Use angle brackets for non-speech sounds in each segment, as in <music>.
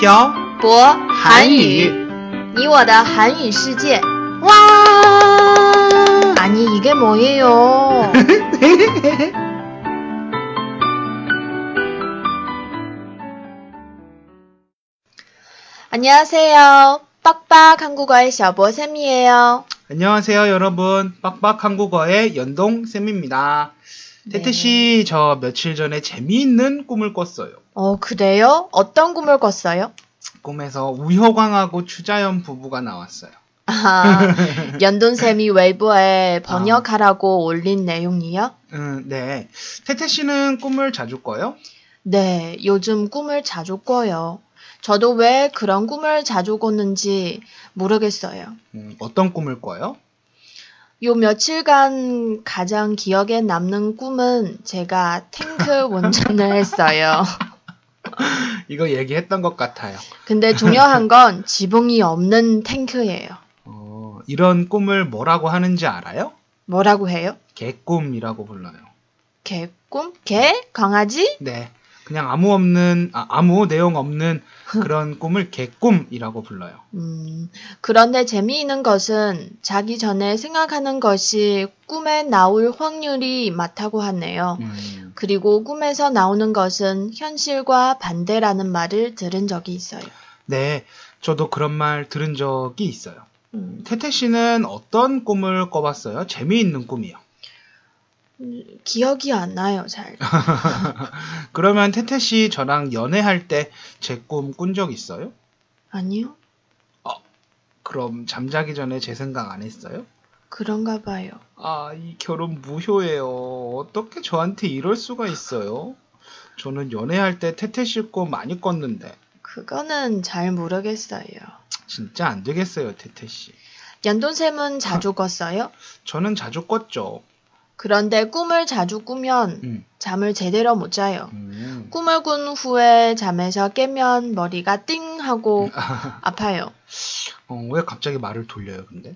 漂博韩语，你我的韩语世界。哇！ 아니 이게 뭐예요? <laughs> 안녕하세요. 빡빡 한국어의 셔보쌤이에요. 안녕하세요, 여러분. 빡빡 한국어의 연동 쌤입니다. 네. 태태 씨, 저 며칠 전에 재미있는 꿈을 꿨어요. 어, 그래요? 어떤 꿈을 꿨어요? 꿈에서 우효광하고 추자연 부부가 나왔어요. 아, <laughs> 연돈쌤이 웨이브에 번역하라고 올린 내용이요? 음, 네. 태태 씨는 꿈을 자주 꿔요? 네, 요즘 꿈을 자주 꿔요. 저도 왜 그런 꿈을 자주 꿨는지 모르겠어요. 음, 어떤 꿈을 꿔요? 요 며칠간 가장 기억에 남는 꿈은 제가 탱크 <laughs> 운전을 했어요. <laughs> 이거 얘기했던 것 같아요. 근데 중요한 건 지붕이 없는 탱크예요. 어, 이런 꿈을 뭐라고 하는지 알아요? 뭐라고 해요? 개꿈이라고 불러요. 개 꿈? 개? 강아지? 네. 그냥 아무 없는, 아, 아무 내용 없는 그런 <laughs> 꿈을 개꿈이라고 불러요. 음, 그런데 재미있는 것은 자기 전에 생각하는 것이 꿈에 나올 확률이 많다고 하네요. 음, 그리고 꿈에서 나오는 것은 현실과 반대라는 말을 들은 적이 있어요. 네. 저도 그런 말 들은 적이 있어요. 음, 태태 씨는 어떤 꿈을 꿔봤어요? 재미있는 꿈이요. 기억이 안 나요, 잘. <laughs> 그러면 태태 씨 저랑 연애할 때 제 꿈 꾼 적 있어요? 아니요? 그럼 잠자기 전에 제 생각 안 했어요? 그런가 봐요. 아, 이 결혼 무효예요. 어떻게 저한테 이럴 수가 있어요? 저는 연애할 때 태태 씨 꿈 많이 꿨는데 그거는 잘 모르겠어요. 진짜 안 되겠어요, 태태 씨. 연돈샘은 자주 꿨어요? 저는 자주 꿨죠. 그런데 꿈을 자주 꾸면 음. 잠을 제대로 못 자요. 음. 꿈을 꾼 후에 잠에서 깨면 머리가 띵 하고 <laughs> 아파요. 어, 왜 갑자기 말을 돌려요, 근데?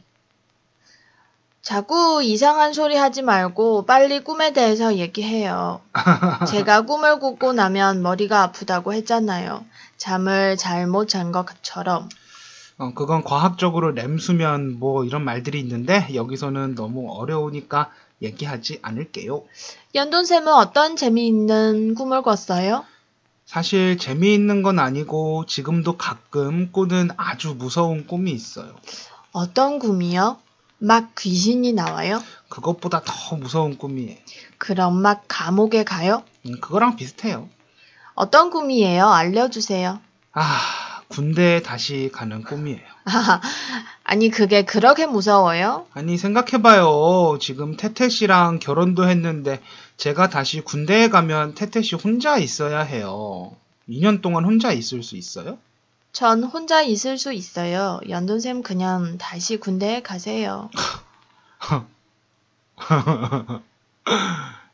자꾸 이상한 소리 하지 말고 빨리 꿈에 대해서 얘기해요. <laughs> 제가 꿈을 꾸고 나면 머리가 아프다고 했잖아요. 잠을 잘못 잔 것처럼. 어, 그건 과학적으로 렘 수면 뭐 이런 말들이 있는데 여기서는 너무 어려우니까 얘기하지 않을게요. 연돈쌤은 어떤 재미있는 꿈을 꿨어요? 사실 재미있는 건 아니고 지금도 가끔 꾸는 아주 무서운 꿈이 있어요. 어떤 꿈이요? 막 귀신이 나와요? 그것보다 더 무서운 꿈이에요. 그럼 막 감옥에 가요? 음, 그거랑 비슷해요. 어떤 꿈이에요? 알려주세요. 아, 군대에 다시 가는 꿈이에요. <laughs> 아니, 그게 그렇게 무서워요? 아니, 생각해봐요. 지금 태태 씨랑 결혼도 했는데 제가 다시 군대에 가면 태태 씨 혼자 있어야 해요. 2년 동안 혼자 있을 수 있어요? 전 혼자 있을 수 있어요. 연돈쌤 그냥 다시 군대에 가세요. <laughs>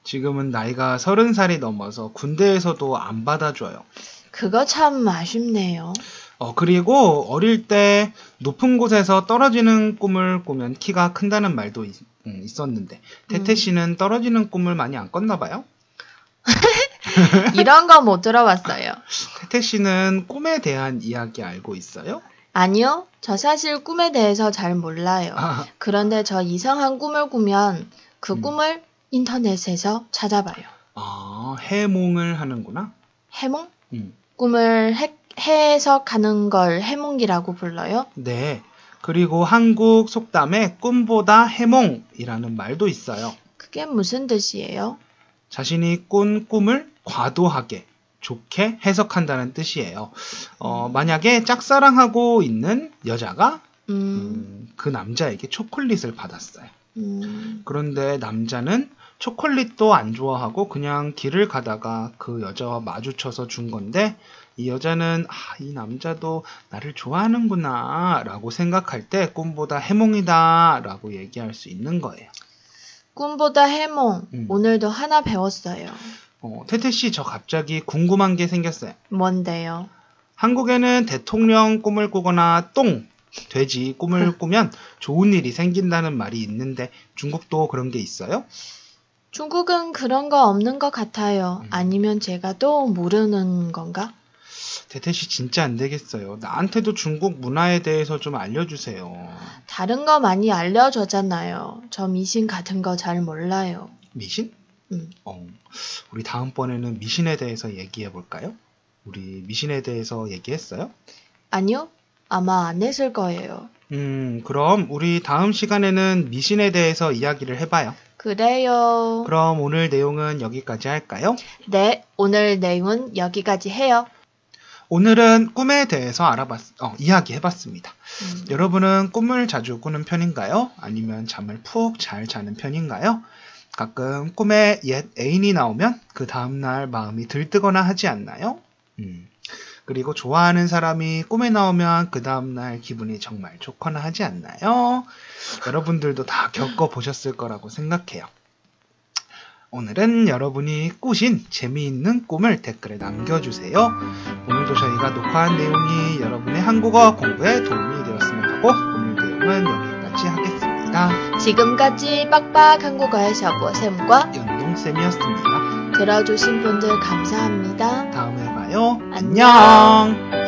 지금은 나이가 서른 살이 넘어서 군대에서도 안 받아줘요. 그거 참 아쉽네요. 어, 그리고 어릴 때 높은 곳에서 떨어지는 꿈을 꾸면 키가 큰다는 말도 있, 었는데 태태 음. 씨는 떨어지는 꿈을 많이 안 꿨나 봐요? <laughs> 이런 거 못 들어봤어요. 태태 씨는 꿈에 대한 이야기 알고 있어요? 아니요, 저 사실 꿈에 대해서 잘 몰라요. 아, 그런데 저 이상한 꿈을 꾸면 그 음. 꿈을 인터넷에서 찾아봐요. 아, 해몽을 하는구나. 해몽? 음. 꿈을 해, 해석하는 걸 해몽이라고 불러요? 네. 그리고 한국 속담에 꿈보다 해몽이라는 말도 있어요. 그게 무슨 뜻이에요? 자신이 꾼 꿈을 과도하게 좋게 해석한다는 뜻이에요. 어, 만약에 짝사랑하고 있는 여자가 음, 음, 그 남자에게 초콜릿을 받았어요. 음, 그런데 남자는 초콜릿도 안 좋아하고 그냥 길을 가다가 그 여자와 마주쳐서 준 건데 이 여자는 아, 이 남자도 나를 좋아하는구나 라고 생각할 때 꿈보다 해몽이다 라고 얘기할 수 있는 거예요. 꿈보다 해몽. 음. 오늘도 하나 배웠어요. 어, 태태 씨 저 갑자기 궁금한 게 생겼어요. 뭔데요? 한국에는 대통령 꿈을 꾸거나 똥, 돼지 꿈을 <laughs> 꾸면 좋은 일이 생긴다는 말이 있는데 중국도 그런 게 있어요? 중국은 그런 거 없는 것 같아요. 음. 아니면 제가 또 모르는 건가? 대태씨 진짜 안 되겠어요. 나한테도 중국 문화에 대해서 좀 알려주세요. 다른 거 많이 알려줬잖아요. 저 미신 같은 거 잘 몰라요. 미신? 음. 어, 우리 다음번에는 미신에 대해서 얘기해 볼까요? 우리 미신에 대해서 얘기했어요? 아니요? 아마 안 했을 거예요. 음, 그럼 우리 다음 시간에는 미신에 대해서 이야기를 해봐요. 그래요. 그럼 오늘 내용은 여기까지 할까요? 네, 오늘 내용은 여기까지 해요. 오늘은 꿈에 대해서 알아봤, 어, 이야기해봤습니다. 음. 여러분은 꿈을 자주 꾸는 편인가요? 아니면 잠을 푹 잘 자는 편인가요? 가끔 꿈에 옛 애인이 나오면 그 다음날 마음이 들뜨거나 하지 않나요? 음. 그리고 좋아하는 사람이 꿈에 나오면 그 다음날 기분이 정말 좋거나 하지 않나요? 여러분들도 다 겪어보셨을 거라고 생각해요. 오늘은 여러분이 꾸신 재미있는 꿈을 댓글에 남겨주세요. 오늘도 저희가 녹화한 내용이 여러분의 한국어 공부에 도움이 되었으면 하고 오늘 내용은 여기까지 하겠습니다. 지금까지 빡빡 한국어의 샤보 쌤과 연동쌤이었습니다. 들어주신 분들 감사합니다. 다음에 안녕. 안녕.